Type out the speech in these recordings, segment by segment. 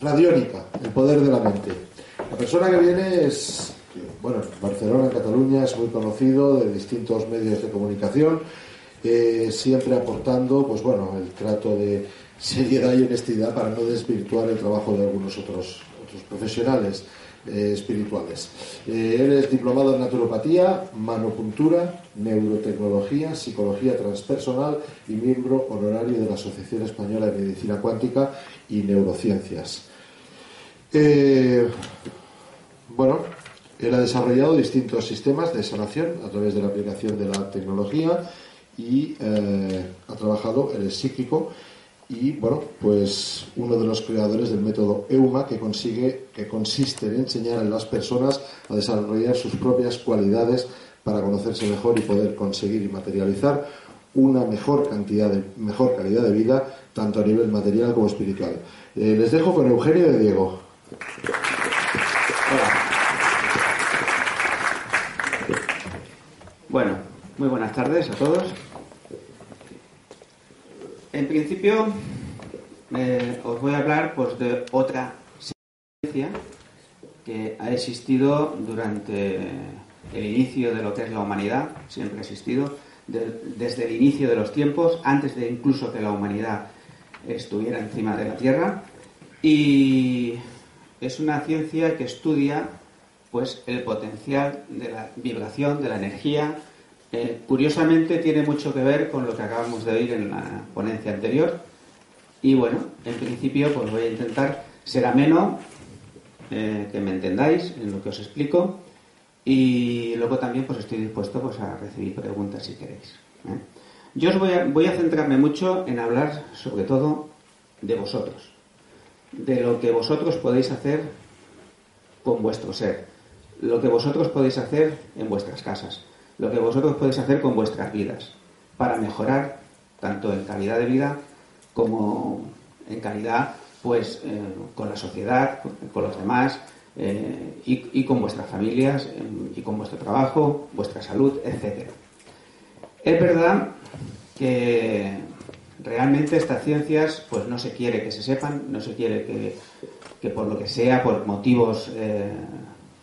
Radiónica, el poder de la mente. La persona que viene es, bueno, Barcelona, Cataluña, es muy conocido de distintos medios de comunicación, eh, siempre aportando, pues bueno, el trato de seriedad y honestidad para no desvirtuar el trabajo de algunos otros, otros profesionales. Eh, espirituales. Eh, él es diplomado en naturopatía, manopuntura, neurotecnología, psicología transpersonal y miembro honorario de la Asociación Española de Medicina Cuántica y Neurociencias. Eh, bueno, él ha desarrollado distintos sistemas de sanación a través de la aplicación de la tecnología y ha trabajado, él es psíquico y bueno, pues uno de los creadores del método EUMA que consigue que consiste en enseñar a las personas a desarrollar sus propias cualidades para conocerse mejor y poder conseguir y materializar una mejor cantidad de mejor calidad de vida tanto a nivel material como espiritual. Eh, les dejo con Eugenio de Diego. Bueno, muy buenas tardes a todos. En principio, eh, os voy a hablar pues, de otra ciencia que ha existido durante el inicio de lo que es la humanidad, siempre ha existido, desde el inicio de los tiempos, antes de incluso que la humanidad estuviera encima de la Tierra, y es una ciencia que estudia pues el potencial de la vibración, de la energía, curiosamente tiene mucho que ver con lo que acabamos de oír en la ponencia anterior. Y bueno, en principio pues voy a intentar ser ameno, eh, que me entendáis en lo que os explico. Y luego también pues estoy dispuesto pues, a recibir preguntas si queréis. ¿eh? Yo os voy a, voy a centrarme mucho en hablar sobre todo de vosotros, de lo que vosotros podéis hacer con vuestro ser, lo que vosotros podéis hacer en vuestras casas lo que vosotros podéis hacer con vuestras vidas para mejorar tanto en calidad de vida como en calidad pues eh, con la sociedad, con, los demás eh, y, con vuestras familias eh, y con vuestro trabajo, vuestra salud, etc. Es verdad que realmente estas ciencias pues no se quiere que se sepan, no se quiere que, que por lo que sea, por motivos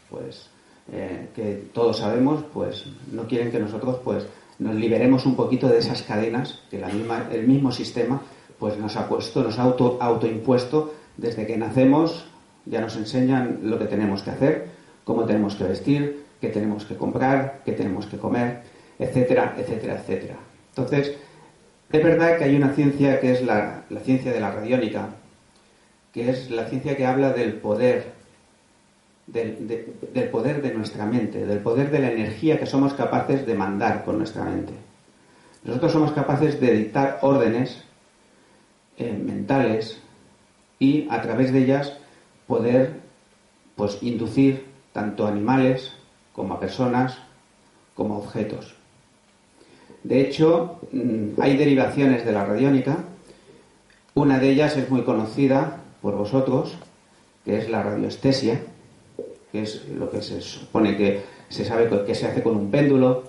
pues eh, que todos sabemos, pues no quieren que nosotros pues nos liberemos un poquito de esas cadenas que la misma, el mismo sistema pues nos ha puesto, nos ha auto, autoimpuesto desde que nacemos, ya nos enseñan lo que tenemos que hacer, cómo tenemos que vestir, qué tenemos que comprar, qué tenemos que comer, etcétera, etcétera, etcétera. Entonces, es verdad que hay una ciencia que es la, ciencia de la radiónica, que es la ciencia que habla del poder del, poder de nuestra mente, del poder de la energía que somos capaces de mandar con nuestra mente. Nosotros somos capaces de dictar órdenes eh, mentales y a través de ellas poder pues inducir tanto animales como a personas como objetos. De hecho, mm, hay derivaciones de la radiónica. Una de ellas es muy conocida por vosotros, que es la radioestesia que es lo que se supone que se sabe que se hace con un péndulo,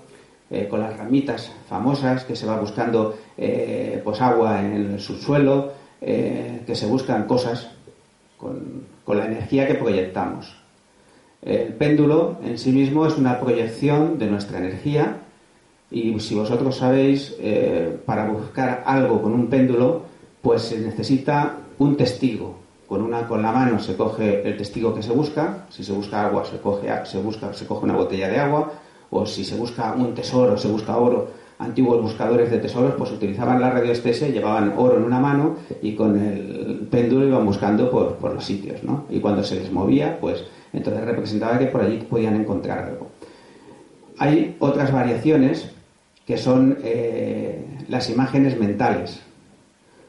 eh, con las ramitas famosas, que se va buscando eh, pues agua en el subsuelo, eh, que se buscan cosas con, con, la energía que proyectamos. El péndulo en sí mismo es una proyección de nuestra energía y si vosotros sabéis, para buscar algo con un péndulo, pues se necesita un testigo, con una con la mano se coge el testigo que se busca, si se busca agua se coge se busca se coge una botella de agua o si se busca un tesoro, se busca oro, antiguos buscadores de tesoros pues utilizaban la radioestesia, llevaban oro en una mano y con el péndulo iban buscando por, por los sitios, ¿no? Y cuando se les movía, pues entonces representaba que por allí podían encontrar algo. Hay otras variaciones que son eh, las imágenes mentales.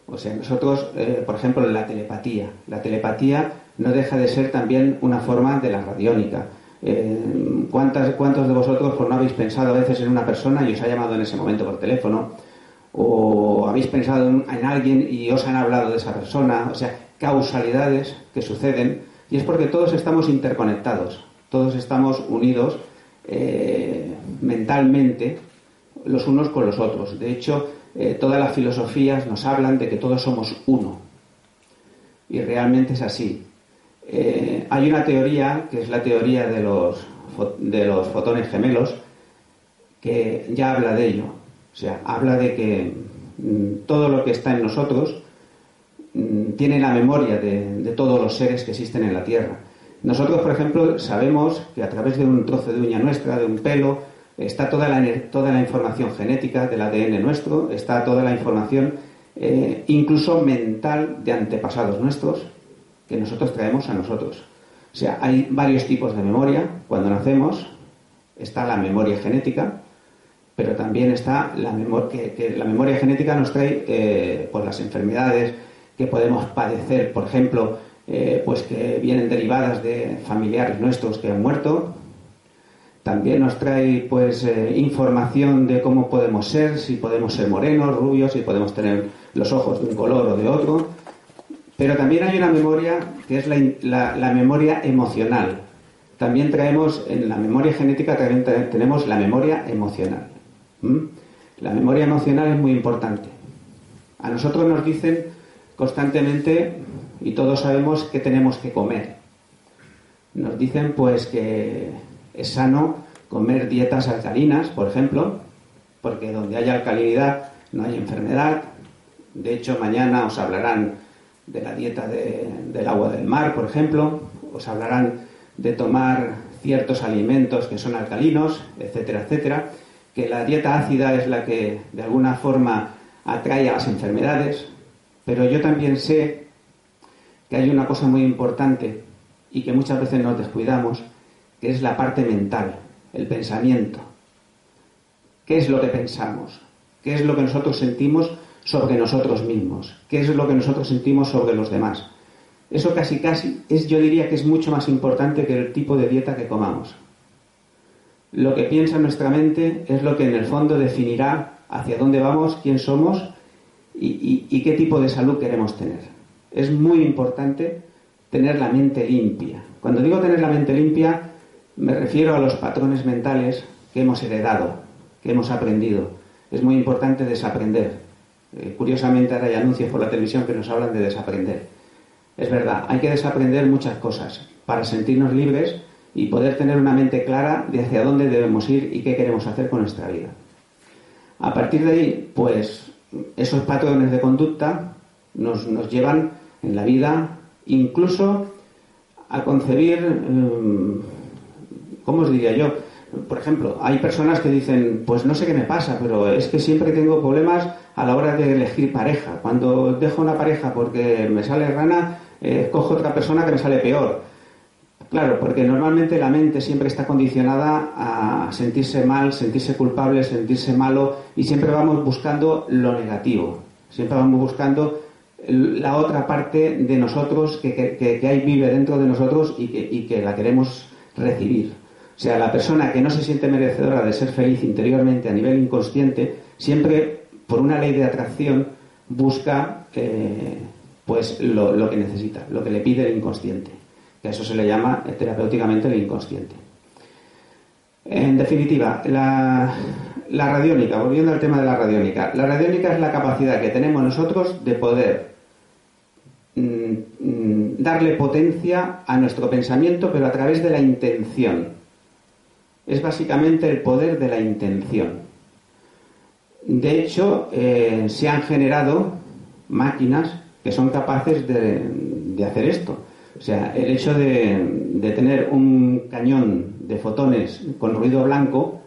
O sea, nosotros, eh, por ejemplo, la telepatía. La telepatía no deja de ser también una forma de la radiónica. Eh, ¿cuántas, ¿Cuántos de vosotros pues, no habéis pensado a veces en una persona y os ha llamado en ese momento por teléfono? ¿O habéis pensado en, alguien y os han hablado de esa persona? O sea, causalidades que suceden. Y es porque todos estamos interconectados, todos estamos unidos mentalmente los unos con los otros. De hecho, eh, todas las filosofías nos hablan de que todos somos uno. Y realmente es así. eh, hay una teoría, que es la teoría de los, de los fotones gemelos, que ya habla de ello. O sea, habla de que mm, todo lo que está en nosotros mm, tiene la memoria de, de, todos los seres que existen en la Tierra. Nosotros, por ejemplo, sabemos que a través de un trozo de uña nuestra, de un pelo, está toda la, toda la información genética del ADN nuestro, está toda la información eh, incluso mental de antepasados nuestros que nosotros traemos a nosotros. O sea, hay varios tipos de memoria. Cuando nacemos está la memoria genética, pero también está la, memoria que, la memoria genética nos trae eh, pues las enfermedades que podemos padecer, por ejemplo, eh, pues que vienen derivadas de familiares nuestros que han muerto, también nos trae pues eh, información de cómo podemos ser, si podemos ser morenos, rubios, si podemos tener los ojos de un color o de otro. Pero también hay una memoria que es la, memoria emocional. También traemos en la memoria genética también tenemos la memoria emocional. La memoria emocional es muy importante. A nosotros nos dicen constantemente y todos sabemos que tenemos que comer. Nos dicen pues que es sano comer dietas alcalinas, por ejemplo, porque donde haya alcalinidad no hay enfermedad. De hecho, mañana os hablarán de la dieta del agua del mar, por ejemplo, os hablarán de tomar ciertos alimentos que son alcalinos, etcétera, etcétera, que la dieta ácida es la que de alguna forma atrae a las enfermedades, pero yo también sé que hay una cosa muy importante y que muchas veces nos descuidamos, que es la parte mental, el pensamiento. ¿Qué es lo que pensamos? ¿Qué es lo que nosotros sentimos sobre nosotros mismos? ¿Qué es lo que nosotros sentimos sobre los demás? Eso casi casi es, yo diría que es mucho más importante que el tipo de dieta que comamos. Lo que piensa nuestra mente es lo que en el fondo definirá hacia dónde vamos, quién somos y, y qué tipo de salud queremos tener. Es muy importante tener la mente limpia. Cuando digo tener la mente limpia, me refiero a los patrones mentales que hemos heredado, que hemos aprendido. Es muy importante desaprender. Eh, curiosamente ahora hay anuncios por la televisión que nos hablan de desaprender. Es verdad, hay que desaprender muchas cosas para sentirnos libres y poder tener una mente clara de hacia dónde debemos ir y qué queremos hacer con nuestra vida. A partir de ahí, pues esos patrones de conducta nos, llevan en la vida incluso a concebir em, ¿cómo os diría yo? Por ejemplo, hay personas que dicen, pues no sé qué me pasa, pero es que siempre tengo problemas a la hora de elegir pareja. Cuando dejo una pareja porque me sale rana, eh, cojo otra persona que me sale peor. Claro, porque normalmente la mente siempre está condicionada a sentirse mal, sentirse culpable, sentirse malo y siempre vamos buscando lo negativo. Siempre vamos buscando la otra parte de nosotros que, que, ahí vive dentro de nosotros que, y que la queremos recibir. O sea, la persona que no se siente merecedora de ser feliz interiormente a nivel inconsciente, siempre, por una ley de atracción, busca eh, pues lo, que necesita, lo que le pide el inconsciente. Que a eso se le llama eh, terapéuticamente el inconsciente. En definitiva, la, radiónica, volviendo al tema de la radiónica, la radiónica es la capacidad que tenemos nosotros de poder mm, mm, darle potencia a nuestro pensamiento, pero a través de la intención es básicamente el poder de la intención. De hecho, eh, se han generado máquinas que son capaces de, hacer esto. O sea, el hecho de, tener un cañón de fotones con ruido blanco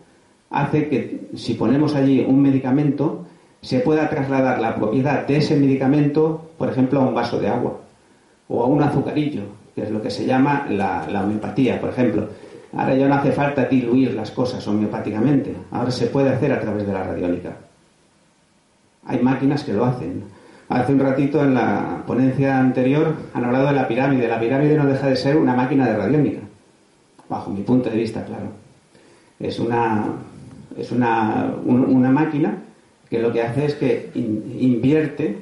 hace que si ponemos allí un medicamento, se pueda trasladar la propiedad de ese medicamento, por ejemplo, a un vaso de agua o a un azucarillo, que es lo que se llama la, la homeopatía, por ejemplo. Ahora ya no hace falta diluir las cosas homeopáticamente. Ahora se puede hacer a través de la radiónica. Hay máquinas que lo hacen. Hace un ratito en la ponencia anterior han hablado de la pirámide. La pirámide no deja de ser una máquina de radiónica. Bajo mi punto de vista, claro. Es una, es una, una máquina que lo que hace es que invierte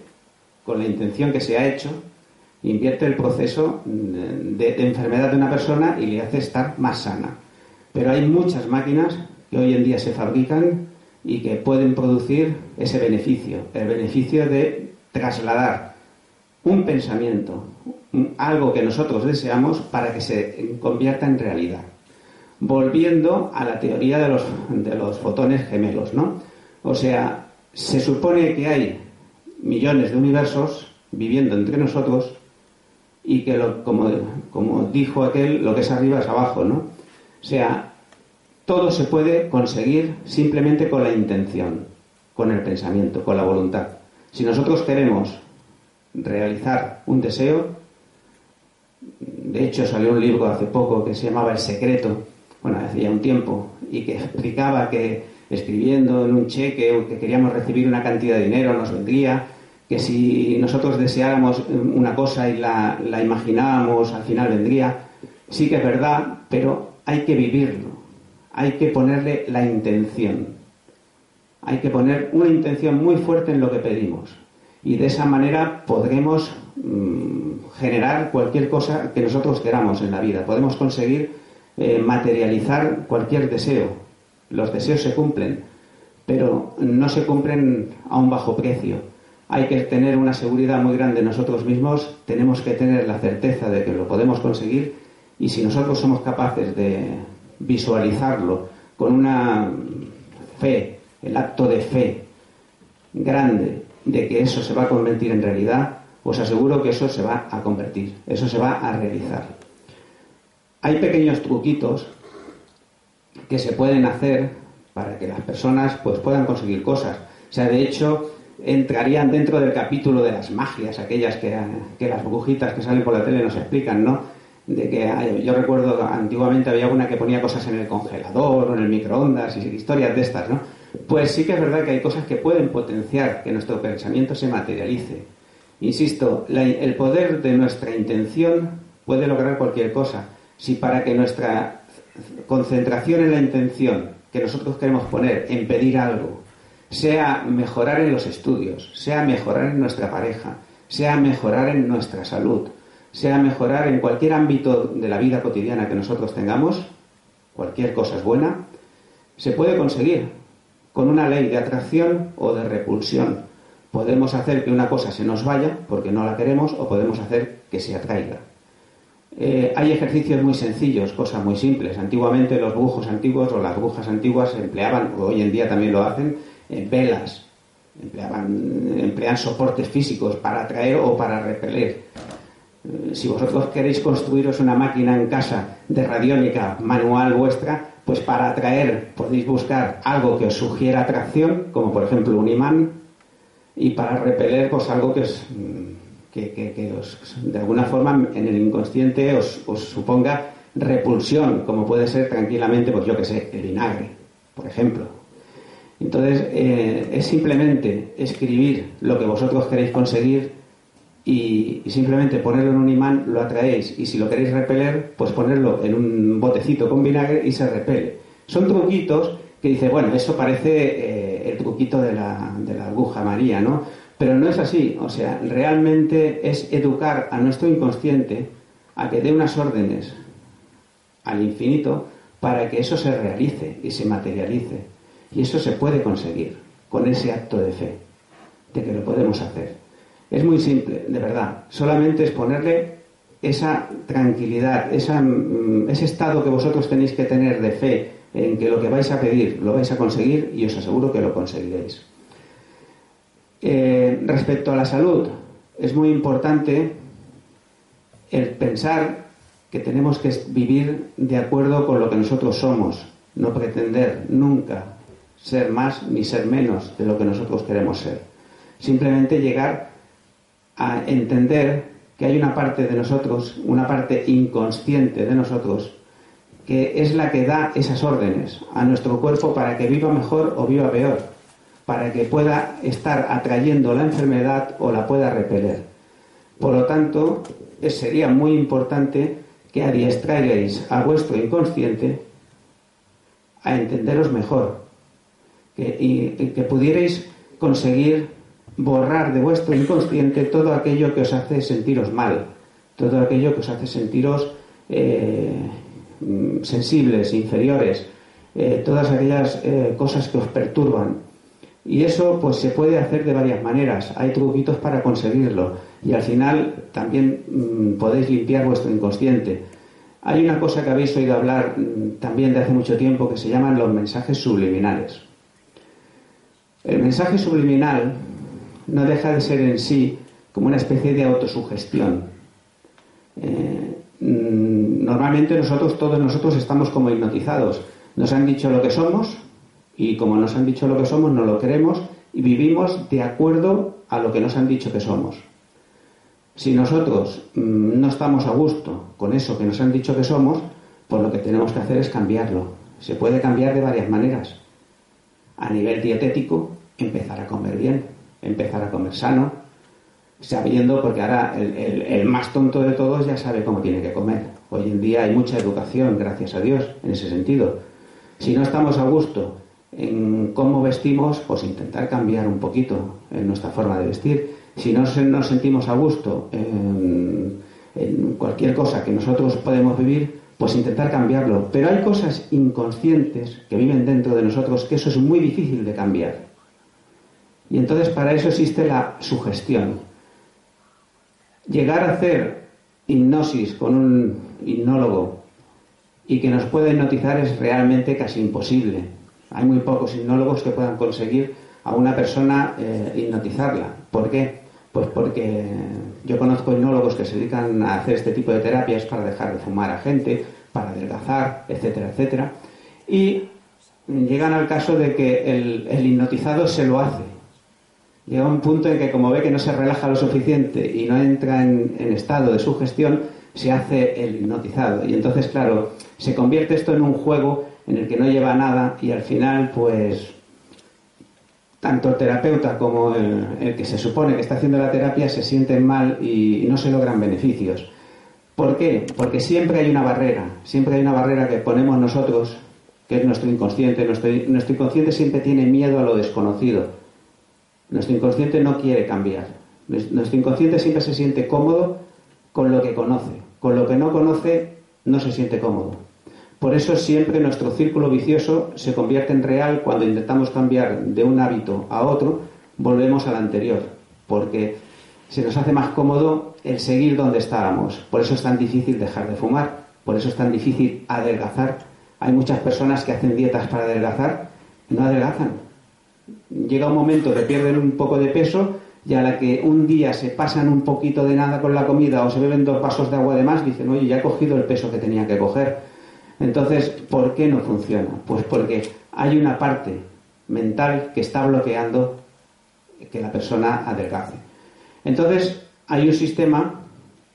con la intención que se ha hecho invierte el proceso de, enfermedad de una persona y le hace estar más sana. Pero hay muchas máquinas que hoy en día se fabrican y que pueden producir ese beneficio, el beneficio de trasladar un pensamiento, algo que nosotros deseamos para que se convierta en realidad. Volviendo a la teoría de los, de los fotones gemelos, ¿no? O sea, se supone que hay millones de universos viviendo entre nosotros y que, lo, como, como dijo aquel, lo que es arriba es abajo, ¿no? O sea, todo se puede conseguir simplemente con la intención, con el pensamiento, con la voluntad. Si nosotros queremos realizar un deseo, de hecho salió un libro hace poco que se llamaba El Secreto, bueno, hacía un tiempo, y que explicaba que escribiendo en un cheque o que queríamos recibir una cantidad de dinero nos vendría, que si nosotros deseáramos una cosa y la, la imaginábamos, al final vendría. Sí que es verdad, pero hay que vivirlo, hay que ponerle la intención, hay que poner una intención muy fuerte en lo que pedimos y de esa manera podremos mm, generar cualquier cosa que nosotros queramos en la vida, podemos conseguir eh, materializar cualquier deseo. Los deseos se cumplen, pero no se cumplen a un bajo precio. Hay que tener una seguridad muy grande nosotros mismos, tenemos que tener la certeza de que lo podemos conseguir y si nosotros somos capaces de visualizarlo con una fe, el acto de fe grande de que eso se va a convertir en realidad, os aseguro que eso se va a convertir, eso se va a realizar. Hay pequeños truquitos que se pueden hacer para que las personas pues, puedan conseguir cosas. O sea, de hecho, entrarían dentro del capítulo de las magias, aquellas que, que las brujitas que salen por la tele nos explican, ¿no? De que yo recuerdo antiguamente había una que ponía cosas en el congelador o en el microondas y historias de estas, ¿no? Pues sí que es verdad que hay cosas que pueden potenciar que nuestro pensamiento se materialice. Insisto, el poder de nuestra intención puede lograr cualquier cosa. Si para que nuestra concentración en la intención que nosotros queremos poner en pedir algo, sea mejorar en los estudios, sea mejorar en nuestra pareja, sea mejorar en nuestra salud, sea mejorar en cualquier ámbito de la vida cotidiana que nosotros tengamos, cualquier cosa es buena, se puede conseguir con una ley de atracción o de repulsión. Podemos hacer que una cosa se nos vaya porque no la queremos o podemos hacer que se atraiga. Eh, hay ejercicios muy sencillos, cosas muy simples. Antiguamente los brujos antiguos o las brujas antiguas empleaban, o hoy en día también lo hacen, eh, velas, empleaban, emplean soportes físicos para atraer o para repeler. Eh, si vosotros queréis construiros una máquina en casa de radiónica manual vuestra, pues para atraer podéis buscar algo que os sugiera atracción, como por ejemplo un imán, y para repeler pues algo que, os, que, de alguna forma en el inconsciente os, suponga repulsión, como puede ser tranquilamente, pues yo que sé, el vinagre, por ejemplo. Entonces, eh, es simplemente escribir lo que vosotros queréis conseguir y, simplemente ponerlo en un imán lo atraéis y si lo queréis repeler, pues ponerlo en un botecito con vinagre y se repele. Son truquitos que dice, bueno, eso parece eh, el truquito de la, de la aguja María, ¿no? Pero no es así, o sea, realmente es educar a nuestro inconsciente a que dé unas órdenes al infinito para que eso se realice y se materialice. Y eso se puede conseguir con ese acto de fe, de que lo podemos hacer. Es muy simple, de verdad. Solamente es ponerle esa tranquilidad, mm, ese estado que vosotros tenéis que tener de fe en que lo que vais a pedir lo vais a conseguir y os aseguro que lo conseguiréis. Eh, respecto a la salud, es muy importante el pensar que tenemos que vivir de acuerdo con lo que nosotros somos, no pretender nunca ser más ni ser menos de lo que nosotros queremos ser. Simplemente llegar a entender que hay una parte de nosotros, una parte inconsciente de nosotros, que es la que da esas órdenes a nuestro cuerpo para que viva mejor o viva peor, para que pueda estar atrayendo la enfermedad o la pueda repeler. Por lo tanto, sería muy importante que adiestrarais a vuestro inconsciente a entenderos mejor y que pudierais conseguir borrar de vuestro inconsciente todo aquello que os hace sentiros mal, todo aquello que os hace sentiros eh, sensibles, inferiores, eh, todas aquellas eh, cosas que os perturban. Y eso pues se puede hacer de varias maneras. Hay truquitos para conseguirlo. y al final también mm, podéis limpiar vuestro inconsciente. Hay una cosa que habéis oído hablar mm, también de hace mucho tiempo que se llaman los mensajes subliminales. El mensaje subliminal no deja de ser en sí como una especie de autosugestión. Eh, mm, normalmente nosotros, todos nosotros, estamos como hipnotizados. Nos han dicho lo que somos y como nos han dicho lo que somos, no lo queremos y vivimos de acuerdo a lo que nos han dicho que somos. Si nosotros mm, no estamos a gusto con eso que nos han dicho que somos, pues lo que tenemos que hacer es cambiarlo. Se puede cambiar de varias maneras. A nivel dietético, empezar a comer bien, empezar a comer sano, sabiendo, porque ahora el, más tonto de todos ya sabe cómo tiene que comer. Hoy en día hay mucha educación, gracias a Dios, en ese sentido. Si no estamos a gusto en cómo vestimos, pues intentar cambiar un poquito en nuestra forma de vestir. Si no nos sentimos a gusto en, en cualquier cosa que nosotros podemos vivir, pues intentar cambiarlo. Pero hay cosas inconscientes que viven dentro de nosotros que eso es muy difícil de cambiar. Y entonces para eso existe la sugestión. Llegar a hacer hipnosis con un hipnólogo y que nos pueda hipnotizar es realmente casi imposible. Hay muy pocos hipnólogos que puedan conseguir a una persona eh, hipnotizarla. ¿Por qué? Pues porque yo conozco hipnólogos que se dedican a hacer este tipo de terapias para dejar de fumar a gente, para adelgazar, etcétera, etcétera. Y llegan al caso de que el, hipnotizado se lo hace. Llega un punto en que como ve que no se relaja lo suficiente y no entra en, en estado de sugestión, se hace el hipnotizado. Y entonces, claro, se convierte esto en un juego en el que no lleva nada y al final, pues, tanto el terapeuta como el, que se supone que está haciendo la terapia se sienten mal y, no se logran beneficios. ¿Por qué? Porque siempre hay una barrera, siempre hay una barrera que ponemos nosotros, que es nuestro inconsciente. Nuestro, nuestro inconsciente siempre tiene miedo a lo desconocido. Nuestro inconsciente no quiere cambiar. Nuestro inconsciente siempre se siente cómodo con lo que conoce. Con lo que no conoce no se siente cómodo. Por eso siempre nuestro círculo vicioso se convierte en real cuando intentamos cambiar de un hábito a otro, volvemos al anterior, porque se nos hace más cómodo el seguir donde estábamos. Por eso es tan difícil dejar de fumar, por eso es tan difícil adelgazar. Hay muchas personas que hacen dietas para adelgazar y no adelgazan. Llega un momento que pierden un poco de peso y a la que un día se pasan un poquito de nada con la comida o se beben dos vasos de agua de más, dicen, oye, ya he cogido el peso que tenía que coger entonces, ¿por qué no funciona? Pues porque hay una parte mental que está bloqueando que la persona adelgace. Entonces, hay un sistema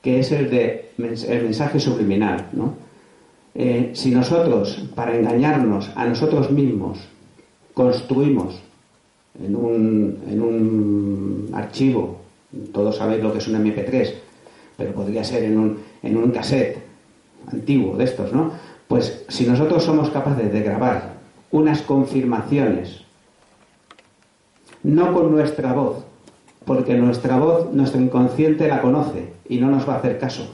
que es el de el mensaje subliminal, ¿no? Eh, si nosotros, para engañarnos a nosotros mismos, construimos en un, en un archivo, todos sabéis lo que es un MP3, pero podría ser en un, en un cassette antiguo de estos, ¿no? Pues si nosotros somos capaces de grabar unas confirmaciones, no con nuestra voz, porque nuestra voz, nuestro inconsciente la conoce y no nos va a hacer caso,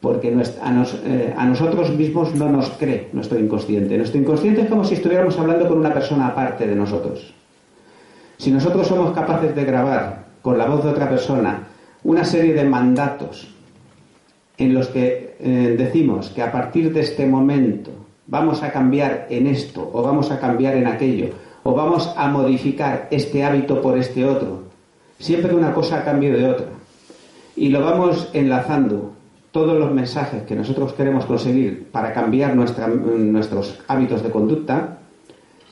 porque eh, a, nosotros mismos no nos cree nuestro inconsciente. Nuestro inconsciente es como si estuviéramos hablando con una persona aparte de nosotros. Si nosotros somos capaces de grabar con la voz de otra persona una serie de mandatos en los que eh, decimos que a partir de este momento vamos a cambiar en esto o vamos a cambiar en aquello o vamos a modificar este hábito por este otro, siempre una cosa a cambio de otra. Y lo vamos enlazando todos los mensajes que nosotros queremos conseguir para cambiar nuestros hábitos de conducta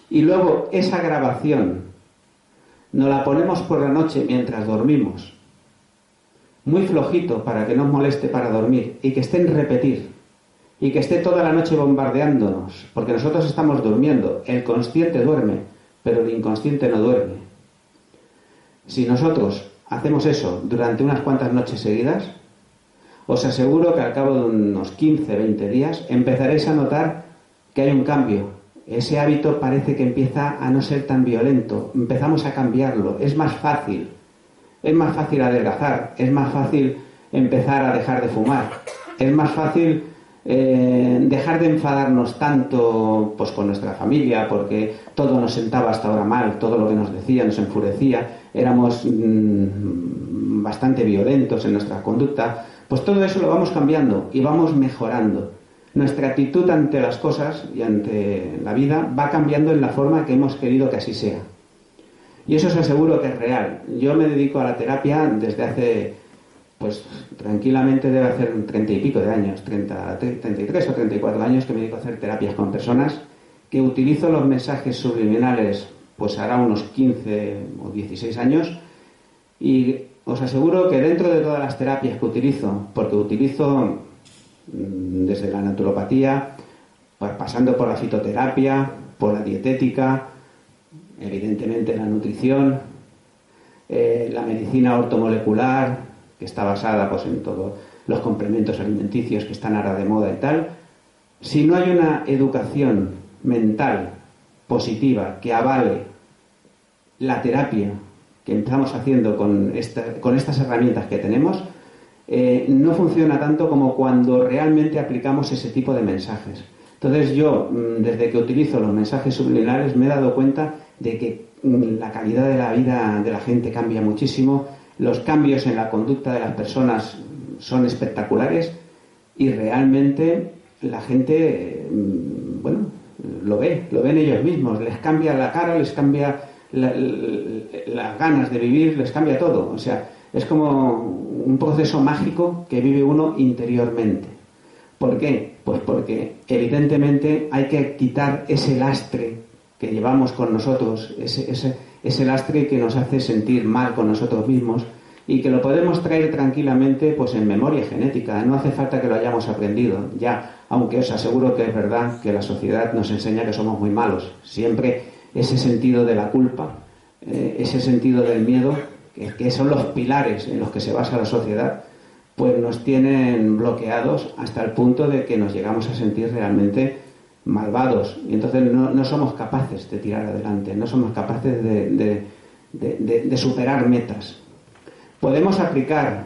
y luego esa grabación nos la ponemos por la noche mientras dormimos muy flojito para que no moleste para dormir y que esté en repetir y que esté toda la noche bombardeándonos, porque nosotros estamos durmiendo, el consciente duerme, pero el inconsciente no duerme. Si nosotros hacemos eso durante unas cuantas noches seguidas, os aseguro que al cabo de unos 15, 20 días empezaréis a notar que hay un cambio. Ese hábito parece que empieza a no ser tan violento, empezamos a cambiarlo, es más fácil es más fácil adelgazar, es más fácil empezar a dejar de fumar, es más fácil eh, dejar de enfadarnos tanto pues con nuestra familia porque todo nos sentaba hasta ahora mal, todo lo que nos decía nos enfurecía, éramos mm, bastante violentos en nuestra conducta, pues todo eso lo vamos cambiando y vamos mejorando. Nuestra actitud ante las cosas y ante la vida va cambiando en la forma que hemos querido que así sea. Y eso os aseguro que es real. Yo me dedico a la terapia desde hace pues tranquilamente debe hacer un treinta y pico de años, 30, 33 o 34 años que me dedico a hacer terapias con personas, que utilizo los mensajes subliminales pues hará unos 15 o 16 años y os aseguro que dentro de todas las terapias que utilizo, porque utilizo mm, desde la naturopatía, pasando por la fitoterapia, por la dietética, evidentemente la nutrición, eh, la medicina ortomolecular, que está basada pues, en todos los complementos alimenticios que están ahora de moda y tal, si no hay una educación mental positiva que avale la terapia que empezamos haciendo con, con estas herramientas que tenemos, eh, no funciona tanto como cuando realmente aplicamos ese tipo de mensajes. Entonces yo, mm, desde que utilizo los mensajes subliminales, me he dado cuenta de que mm, la calidad de la vida de la gente cambia muchísimo, los cambios en la conducta de las personas son espectaculares y realmente la gente, mm, bueno, lo ve, lo ven ellos mismos, les cambia la cara, les cambia las ganas de vivir, les cambia todo. O sea, es como un proceso mágico que vive uno interiormente. ¿Por qué? Pues porque evidentemente hay que quitar ese lastre que llevamos con nosotros, ese, ese es el lastre que nos hace sentir mal con nosotros mismos y que lo podemos traer tranquilamente pues en memoria genética, no hace falta que lo hayamos aprendido, ya, aunque os aseguro que es verdad que la sociedad nos enseña que somos muy malos, siempre ese sentido de la culpa, eh, ese sentido del miedo, que, que son los pilares en los que se basa la sociedad, pues nos tienen bloqueados hasta el punto de que nos llegamos a sentir realmente malvados y entonces no, somos capaces de tirar adelante, no somos capaces de, superar metas. Podemos aplicar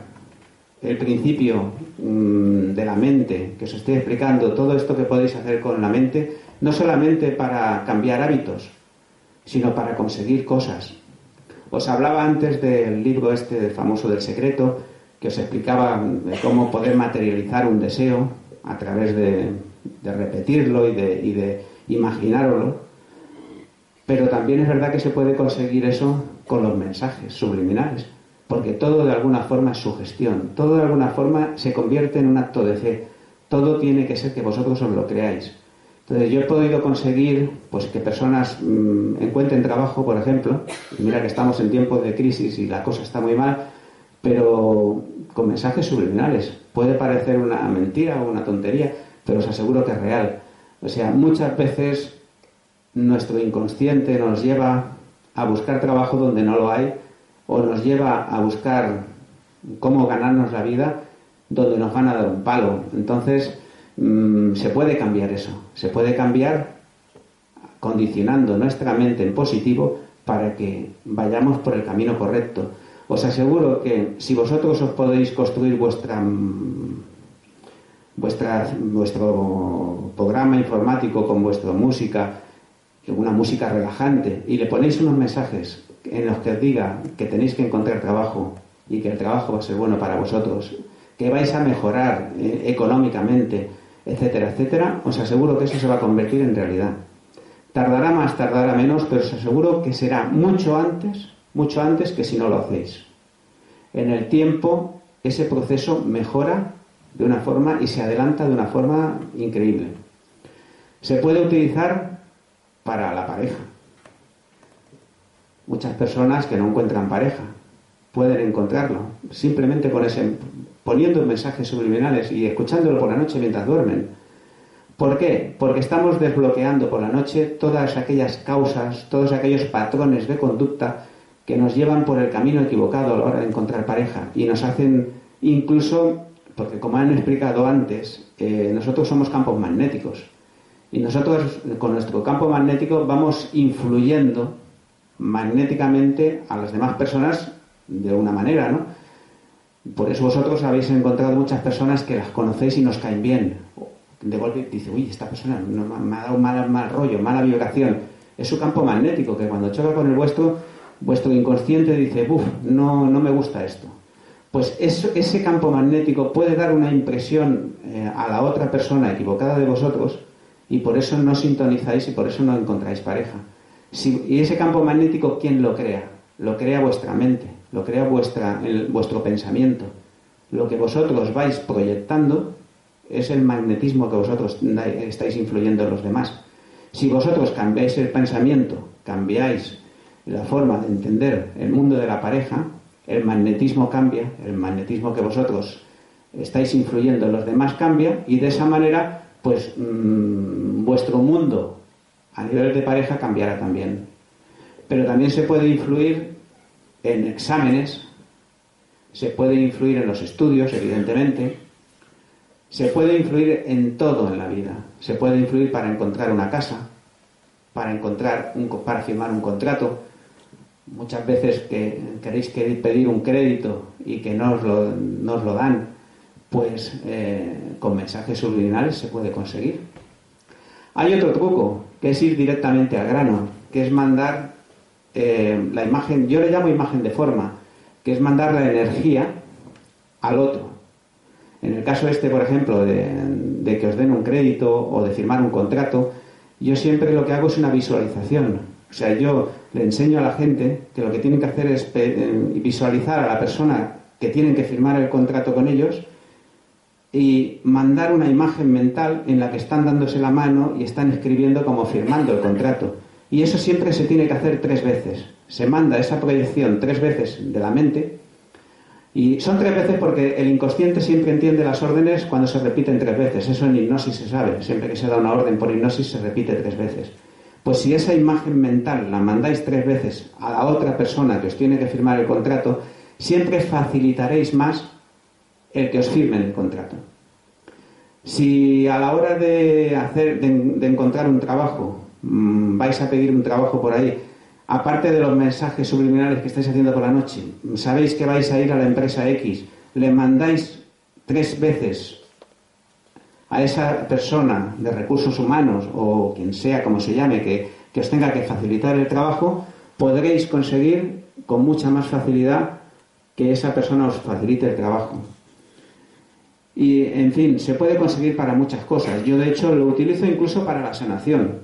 el principio mm, de la mente que os estoy explicando, todo esto que podéis hacer con la mente, no solamente para cambiar hábitos, sino para conseguir cosas. Os hablaba antes del libro este famoso del secreto, que os explicaba cómo poder materializar un deseo a través de, de repetirlo y de, y de imaginarlo, pero también es verdad que se puede conseguir eso con los mensajes subliminales, porque todo de alguna forma es sugestión, todo de alguna forma se convierte en un acto de fe, todo tiene que ser que vosotros os lo creáis. Entonces yo he podido conseguir pues que personas mm, encuentren trabajo, por ejemplo, y mira que estamos en tiempos de crisis y la cosa está muy mal, pero con mensajes subliminales. Puede parecer una mentira o una tontería, pero os aseguro que es real. O sea, muchas veces nuestro inconsciente nos lleva a buscar trabajo donde no lo hay o nos lleva a buscar cómo ganarnos la vida donde nos van a dar un palo. Entonces, mm, se puede cambiar eso, se puede cambiar condicionando nuestra mente en positivo para que vayamos por el camino correcto. Os aseguro que si vosotros os podéis construir vuestra mm, vuestro programa informático con vuestra música, una música relajante, y le ponéis unos mensajes en los que os diga que tenéis que encontrar trabajo y que el trabajo va a ser bueno para vosotros, que vais a mejorar eh, económicamente, etcétera, etcétera, os aseguro que eso se va a convertir en realidad. Tardará más, tardará menos, pero os aseguro que será mucho antes, mucho antes que si no lo hacéis. En el tiempo, ese proceso mejora de una forma y se adelanta de una forma increíble. Se puede utilizar para la pareja. Muchas personas que no encuentran pareja pueden encontrarlo simplemente poniendo mensajes subliminales y escuchándolo por la noche mientras duermen. ¿Por qué? Porque estamos desbloqueando por la noche todas aquellas causas, todos aquellos patrones de conducta que nos llevan por el camino equivocado a la hora de encontrar pareja y nos hacen incluso porque como han explicado antes, eh, nosotros somos campos magnéticos. Y nosotros con nuestro campo magnético vamos influyendo magnéticamente a las demás personas de una manera, ¿no? Por eso vosotros habéis encontrado muchas personas que las conocéis y nos caen bien. de golpe dice, uy, esta persona me ha dado mal, mal rollo, mala vibración. Es su campo magnético, que cuando choca con el vuestro, vuestro inconsciente dice, uff, no, no me gusta esto. Pues ese campo magnético puede dar una impresión eh, a la otra persona equivocada de vosotros y por eso no sintonizáis y por eso no encontráis pareja. y ese campo magnético, ¿quién lo crea? Lo crea vuestra mente, lo crea vuestra, vuestro pensamiento. Lo que vosotros vais proyectando es el magnetismo que vosotros estáis influyendo en los demás. Si vosotros cambiáis el pensamiento, cambiáis la forma de entender el mundo de la pareja, el magnetismo cambia, el magnetismo que vosotros estáis influyendo en los demás cambia y de esa manera, pues mm, vuestro mundo a nivel de pareja cambiará también. Pero también se puede influir en exámenes, se puede influir en los estudios, evidentemente, se puede influir en todo en la vida. Se puede influir para encontrar una casa, para encontrar un, para firmar un contrato. Muchas veces que queréis pedir un crédito y que no os lo, dan, pues eh, con mensajes subliminales se puede conseguir. Hay otro truco, que es ir directamente al grano, que es mandar eh, la imagen, yo le llamo imagen de forma, que es mandar la energía al otro. En el caso este, por ejemplo, de, que os den un crédito o de firmar un contrato, yo siempre lo que hago es una visualización. O sea, yo le enseño a la gente que lo que tienen que hacer es eh, visualizar a la persona que tienen que firmar el contrato con ellos y mandar una imagen mental en la que están dándose la mano y están escribiendo como firmando el contrato. Y eso siempre se tiene que hacer tres veces. Se manda esa proyección tres veces de la mente y son tres veces porque el inconsciente siempre entiende las órdenes cuando se repiten tres veces. Eso en hipnosis se sabe. Siempre que se da una orden por hipnosis se repite tres veces. Pues si esa imagen mental la mandáis tres veces a la otra persona que os tiene que firmar el contrato, siempre facilitaréis más el que os firmen el contrato. Si a la hora de, hacer, de encontrar un trabajo mm, vais a pedir un trabajo por ahí aparte de los mensajes subliminales que estáis haciendo por la noche, sabéis que vais a ir a la empresa X, le mandáis tres veces a esa persona de recursos humanos o quien sea, como se llame, que, que os tenga que facilitar el trabajo, podréis conseguir con mucha más facilidad que esa persona os facilite el trabajo. Y, en fin, se puede conseguir para muchas cosas. Yo, de hecho, lo utilizo incluso para la sanación.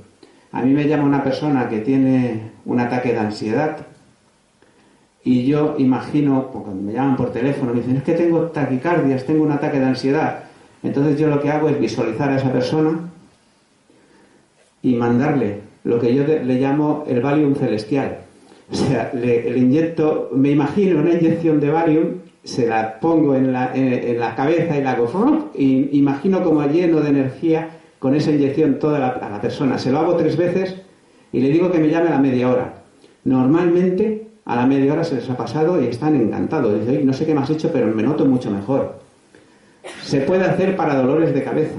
A mí me llama una persona que tiene un ataque de ansiedad y yo imagino, cuando me llaman por teléfono, me dicen, es que tengo taquicardias, tengo un ataque de ansiedad. Entonces yo lo que hago es visualizar a esa persona y mandarle lo que yo le llamo el Valium celestial. O sea, le, inyecto, me imagino una inyección de Valium, se la pongo en la, la cabeza y la hago, y imagino como lleno de energía con esa inyección toda la persona. Se lo hago tres veces y le digo que me llame a la media hora. Normalmente a la media hora se les ha pasado y están encantados. Dicen, no sé qué me has hecho, pero me noto mucho mejor. Se puede hacer para dolores de cabeza.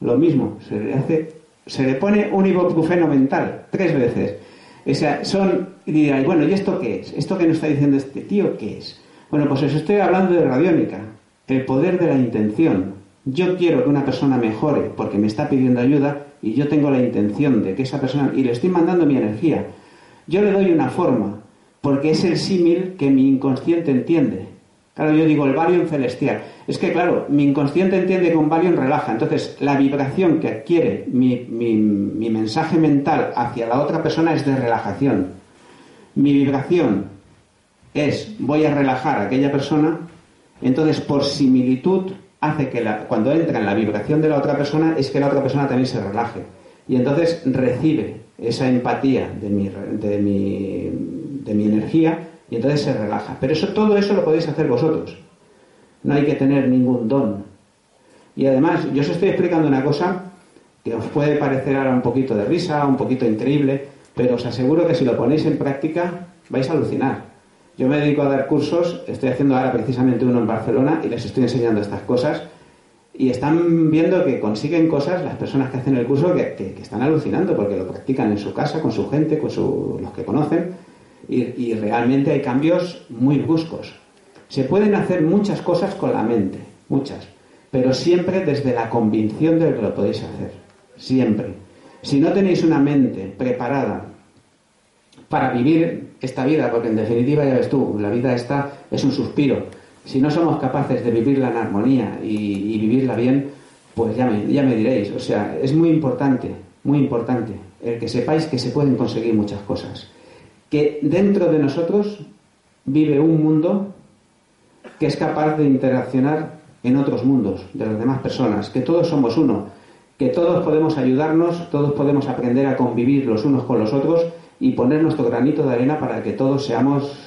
Lo mismo, se le hace, se le pone un ibuprofeno mental tres veces. O sea, son, y dirán, bueno, ¿y esto qué es? ¿Esto que nos está diciendo este tío qué es? Bueno, pues os estoy hablando de radiónica, el poder de la intención. Yo quiero que una persona mejore porque me está pidiendo ayuda y yo tengo la intención de que esa persona, y le estoy mandando mi energía, yo le doy una forma porque es el símil que mi inconsciente entiende. Claro, yo digo el Valium celestial. Es que, claro, mi inconsciente entiende que un Valium relaja. Entonces, la vibración que adquiere mi, mi mensaje mental hacia la otra persona es de relajación. Mi vibración es voy a relajar a aquella persona. Entonces, por similitud, hace que cuando entra en la vibración de la otra persona es que la otra persona también se relaje. Y entonces recibe esa empatía de mi, de mi, de mi energía y entonces se relaja. Pero eso, todo eso lo podéis hacer vosotros. No hay que tener ningún don. Y además, yo os estoy explicando una cosa que os puede parecer ahora un poquito de risa, un poquito increíble, pero os aseguro que si lo ponéis en práctica vais a alucinar. Yo me dedico a dar cursos, estoy haciendo ahora precisamente uno en Barcelona y les estoy enseñando estas cosas y están viendo que consiguen cosas las personas que hacen el curso que, están alucinando porque lo practican en su casa, con su gente, con los que conocen y, y realmente hay cambios muy bruscos. Se pueden hacer muchas cosas con la mente, muchas. pero siempre desde la convicción de que lo podéis hacer. Siempre. Si no tenéis una mente preparada para vivir esta vida, porque en definitiva ya ves tú, la vida esta es un suspiro. Si no somos capaces de vivirla en armonía y, vivirla bien, pues ya me, ya me diréis. O sea, es muy importante, muy importante el que sepáis que se pueden conseguir muchas cosas. Que dentro de nosotros vive un mundo que es capaz de interaccionar en otros mundos, de las demás personas, que todos somos uno, que todos podemos ayudarnos, todos podemos aprender a convivir los unos con los otros y poner nuestro granito de arena para que todos seamos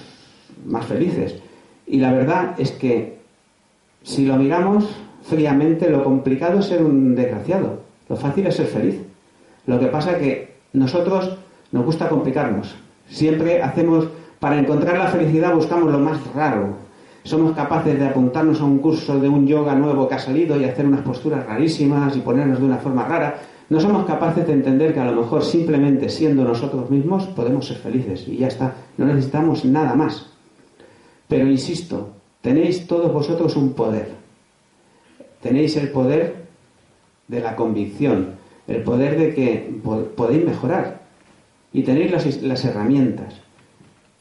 más felices. Y la verdad es que si lo miramos fríamente, lo complicado es ser un desgraciado, lo fácil es ser feliz. Lo que pasa es que nosotros nos gusta complicarnos. Siempre hacemos, para encontrar la felicidad buscamos lo más raro, somos capaces de apuntarnos a un curso de un yoga nuevo que ha salido y hacer unas posturas rarísimas y ponernos de una forma rara. No somos capaces de entender que a lo mejor simplemente siendo nosotros mismos podemos ser felices y ya está. No necesitamos nada más. Pero insisto, tenéis todos vosotros un poder. Tenéis el poder de la convicción, el poder de que podéis mejorar y tenéis las, herramientas.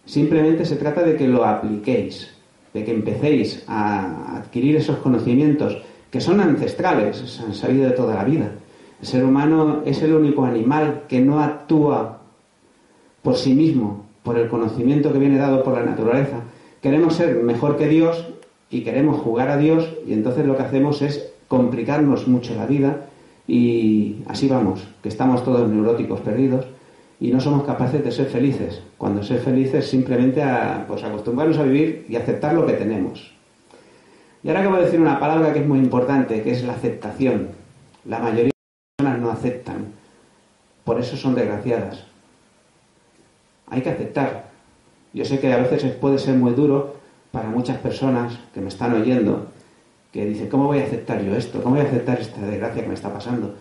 Simplemente se trata de que lo apliquéis de que empecéis a adquirir esos conocimientos que son ancestrales, se han salido de toda la vida. El ser humano es el único animal que no actúa por sí mismo, por el conocimiento que viene dado por la naturaleza. Queremos ser mejor que Dios y queremos jugar a Dios y entonces lo que hacemos es complicarnos mucho la vida y así vamos, que estamos todos neuróticos perdidos y no somos capaces de ser felices. Cuando ser felices simplemente pues, acostumbrarnos a vivir y aceptar lo que tenemos. Y ahora acabo de decir una palabra que es muy importante, que es la aceptación. La mayoría de las personas no aceptan, por eso son desgraciadas. Hay que aceptar. Yo sé que a veces puede ser muy duro para muchas personas que me están oyendo, que dicen, ¿cómo voy a aceptar yo esto? ¿Cómo voy a aceptar esta desgracia que me está pasando?